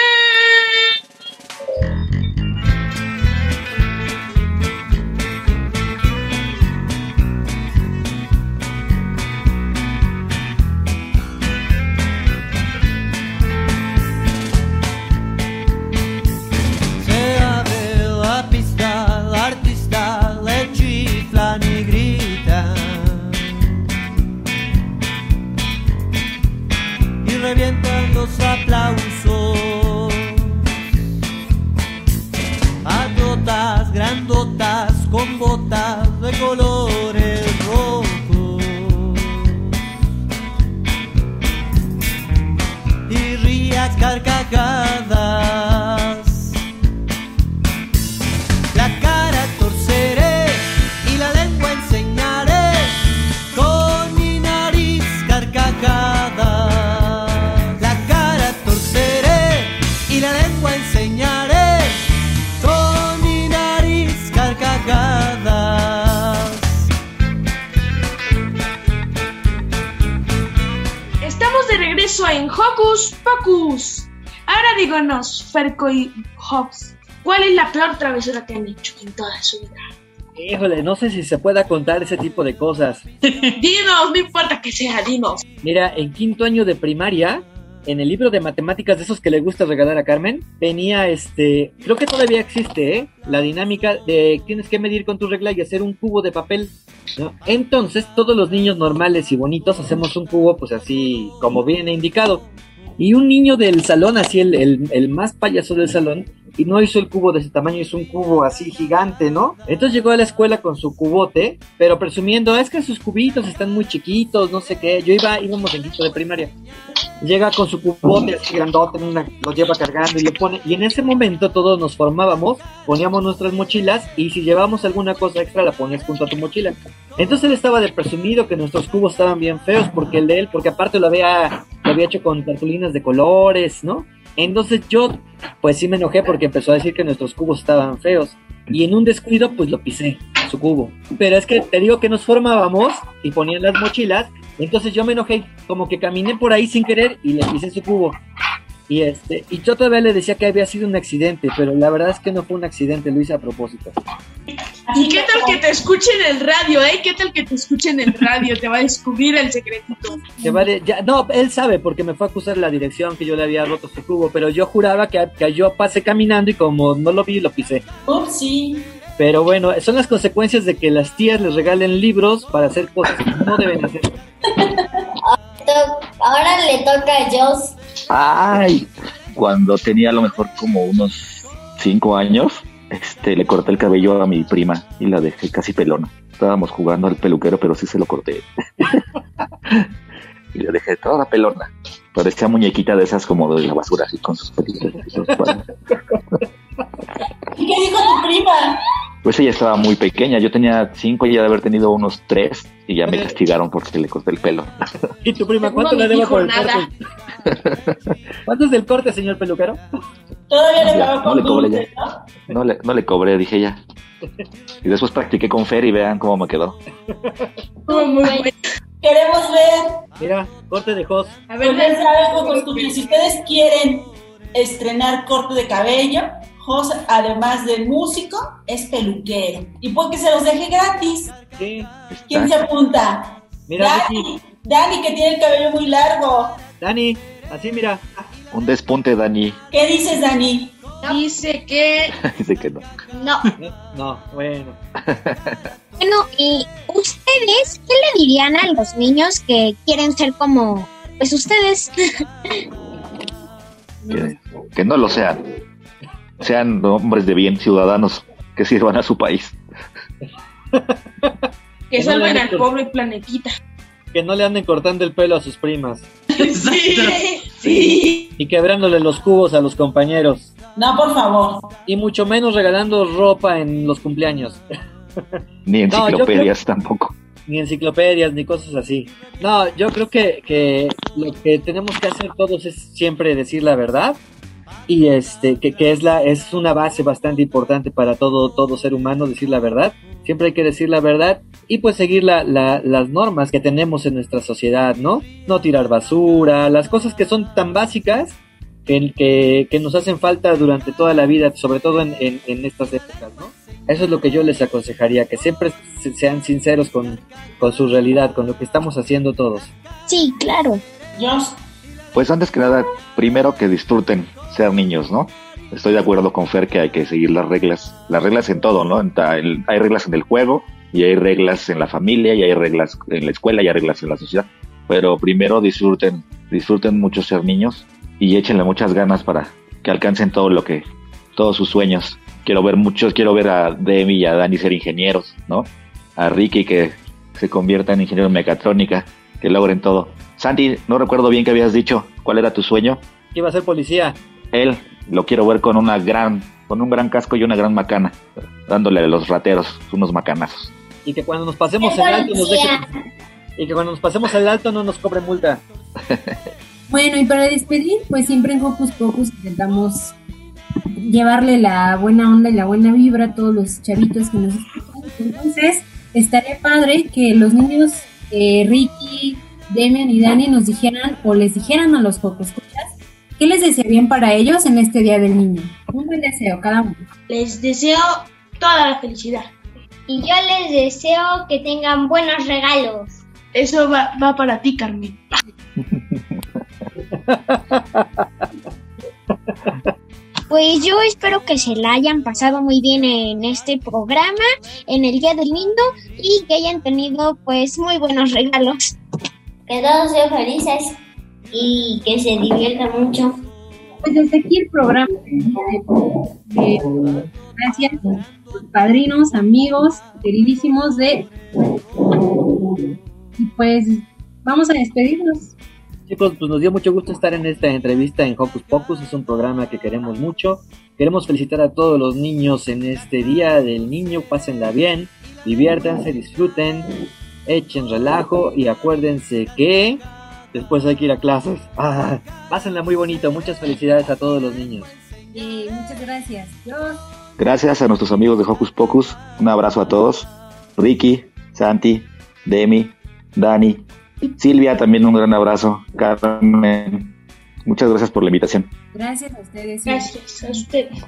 Y Hobbs, ¿cuál es la peor travesura que han hecho en toda su vida? Híjole, no sé si se pueda contar ese tipo de cosas. dinos, no importa que sea, dinos. Mira, en quinto año de primaria, en el libro de matemáticas de esos que le gusta regalar a Carmen, tenía este, creo que todavía existe, ¿eh? La dinámica de tienes que medir con tu regla y hacer un cubo de papel. ¿no? Entonces, todos los niños normales y bonitos hacemos un cubo, pues así como viene indicado. Y un niño del salón, así el, el, el más payaso del salón, y no hizo el cubo de ese tamaño, hizo un cubo así gigante, ¿no? Entonces llegó a la escuela con su cubote, pero presumiendo, es que sus cubitos están muy chiquitos, no sé qué. Yo iba, íbamos en quinto de primaria. Llega con su cubote así grandote, una- lo lleva cargando y le pone. Y en ese momento todos nos formábamos, poníamos nuestras mochilas y si llevamos alguna cosa extra la ponías junto a tu mochila. Entonces él estaba de presumido que nuestros cubos estaban bien feos porque el de él, porque aparte lo había, lo había hecho con cartulinas de colores, ¿no? Entonces yo, pues sí me enojé porque empezó a decir que nuestros cubos estaban feos. Y en un descuido, pues lo pisé, su cubo. Pero es que te digo que nos formábamos y ponían las mochilas. Entonces yo me enojé, como que caminé por ahí sin querer y le pisé su cubo. Y este, y yo todavía le decía que había sido un accidente, pero la verdad es que no fue un accidente, lo hice a propósito. ¿Y qué tal que te escuchen en el radio, eh? ¿Qué tal que te escuchen en el radio? Te va a descubrir el secretito. Que vale, ya, no, él sabe porque me fue a acusar la dirección que yo le había roto su cubo, pero yo juraba que, que yo pasé caminando y como no lo vi, lo pisé. Ups, sí. Pero bueno, son las consecuencias de que las tías les regalen libros para hacer cosas que no deben hacer. Ahora le toca a Joss. Ay, cuando tenía a lo mejor como unos cinco años, este, le corté el cabello a mi prima y la dejé casi pelona. Estábamos jugando al peluquero, pero sí se lo corté. y la dejé toda pelona. Parecía muñequita de esas como de la basura, así con sus pelitos. y sus cuadros. ¿Y qué dijo tu prima? Pues ella estaba muy pequeña, yo tenía cinco y ella de haber tenido unos tres y ya me castigaron porque le corté el pelo. ¿Y tu prima cuánto le debo por el nada. corte? ¿Cuánto es del corte, señor peluquero? Todavía le Ya, no con le cobré dulce, ya. ¿no? No le, no le cobré, dije ya. Y después practiqué con Fer y vean cómo me quedó. Estuvo muy bueno. Queremos ver. Mira, corte de host. A ver, Ustedes saben, Pocus, si ustedes quieren estrenar corte de cabello, Jos, además de músico, es peluquero. Y pues que se los deje gratis. Sí. ¿Quién se apunta? Mira, Dani, Dani, que tiene el cabello muy largo. Dani, así mira. Un despunte, Dani. ¿Qué dices, Dani? Dice que. Dice que no. No. No, bueno. Bueno, ¿y ustedes qué le dirían a los niños que quieren ser como, pues ustedes? Que, que no lo sean. Sean hombres de bien, ciudadanos que sirvan a su país. Que no salven le al pobre planetita. Que no le anden cortando el pelo a sus primas. Sí. Sí. Y quebrándole los cubos a los compañeros. No, por favor. Y mucho menos regalando ropa en los cumpleaños. Ni No, enciclopedias tampoco. Ni enciclopedias, ni cosas así. No, yo creo que, que lo que tenemos que hacer todos es siempre decir la verdad. Y este, que, que es la, es una base bastante importante para todo, todo ser humano, decir la verdad. Siempre hay que decir la verdad y pues seguir la, la- las normas que tenemos en nuestra sociedad, ¿no? No tirar basura, las cosas que son tan básicas que, que, que nos hacen falta durante toda la vida, sobre todo en, en, en estas épocas, ¿no? Eso es lo que yo les aconsejaría, que siempre se- sean sinceros con, con su realidad, con lo que estamos haciendo todos. Sí, claro. Jos, Pues antes que nada, primero que disfruten ser niños, ¿no? Estoy de acuerdo con Fer que hay que seguir las reglas, las reglas en todo, ¿no? Hay reglas en el juego, y hay reglas en la familia, y hay reglas en la escuela, y hay reglas en la sociedad. Pero primero disfruten, disfruten mucho ser niños y échenle muchas ganas para que alcancen todo lo que, todos sus sueños. Quiero ver muchos, quiero ver a Demi y a Dani ser ingenieros, ¿no? A Ricky que se convierta en ingeniero en mecatrónica, que logren todo. Santi, no recuerdo bien qué habías dicho. ¿Cuál era tu sueño? Que iba a ser policía. Él lo quiero ver con una gran, con un gran casco y una gran macana, dándole a los rateros unos macanazos. Y que cuando nos pasemos el alto nos dejen, y que cuando nos pasemos el alto no nos cobre multa. Bueno, y para despedir, pues siempre en Hocus Pocus intentamos llevarle la buena onda y la buena vibra a todos los chavitos que nos escuchan. Entonces, estaría padre que los niños, eh, Ricky, Demian y Dani, nos dijeran o les dijeran a los Escuchas qué les desearían para ellos en este Día del Niño. Un buen deseo cada uno. Les deseo toda la felicidad. Y yo les deseo que tengan buenos regalos. Eso va, va para ti, Carmen. Pues yo espero que se la hayan pasado muy bien en este programa, en el Día del Niño, y que hayan tenido pues muy buenos regalos. Que todos sean felices y que se diviertan mucho. Pues desde aquí el programa. Eh, gracias a los padrinos, amigos, queridísimos de... Y pues vamos a despedirnos. Chicos, pues nos dio mucho gusto estar en esta entrevista en Hocus Pocus. Es un programa que queremos mucho. Queremos felicitar a todos los niños en este día del niño. Pásenla bien, diviértanse, disfruten, echen relajo y acuérdense que después hay que ir a clases. Ah, pásenla muy bonito. Muchas felicidades a todos los niños. Eh, muchas gracias. Dios. Gracias a nuestros amigos de Hocus Pocus. Un abrazo a todos. Ricky, Santi, Demi, Dani, Silvia, también un gran abrazo. Carmen, muchas gracias por la invitación. Gracias a ustedes. Gracias a ustedes.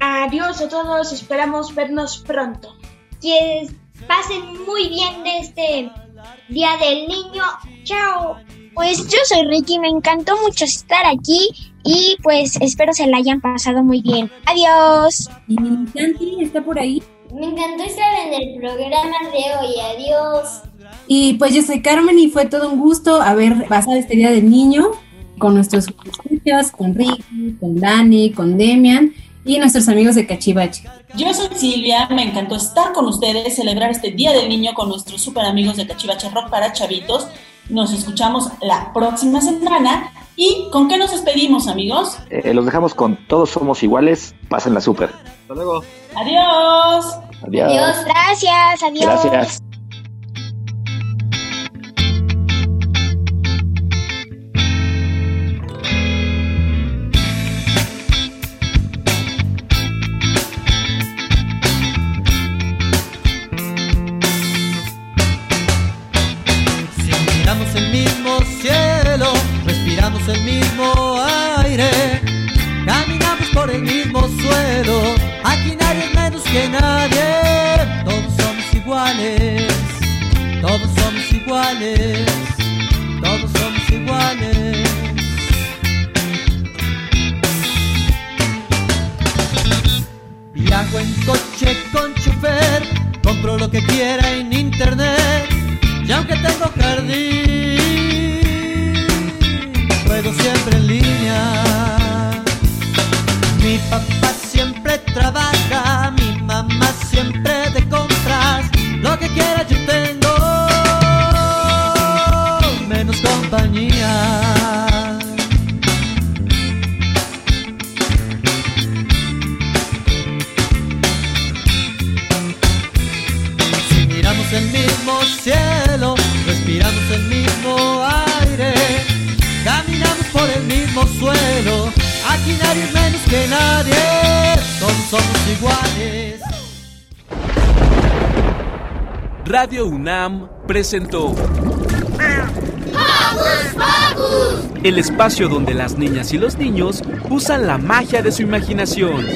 Adiós a todos. Esperamos vernos pronto. Que pasen muy bien de este Día del Niño. Chao. Pues yo soy Ricky, me encantó mucho estar aquí y pues espero se la hayan pasado muy bien. Adiós. ¿Y Santi está por ahí? Me encantó estar en el programa de hoy. Adiós. Y pues yo soy Carmen y fue todo un gusto haber pasado este Día del Niño con nuestros escuchas, con Ricky, con Dani, con Demian y nuestros amigos de Cachivache. Yo soy Silvia, me encantó estar con ustedes, celebrar este Día del Niño con nuestros super amigos de Cachivache Rock para Chavitos. Nos escuchamos la próxima semana. ¿Y con qué nos despedimos, amigos? Eh, los dejamos con Todos Somos Iguales. Pásenla súper. Hasta luego. Adiós. Adiós. Gracias, adiós. Gracias. Respiramos el mismo aire, caminamos por el mismo suelo. Aquí nadie es menos que nadie. Todos somos iguales. Todos somos iguales. Todos somos iguales. Viajo en coche con chofer, compro lo que quiera en internet. Y aunque tengo jardín, siempre en línea. Mi papá siempre trabaja, mi mamá siempre de compras. Lo que quiera mismo suelo, aquí nadie es menos que nadie, todos somos iguales. Radio UNAM presentó el espacio donde las niñas y los niños usan la magia de su imaginación.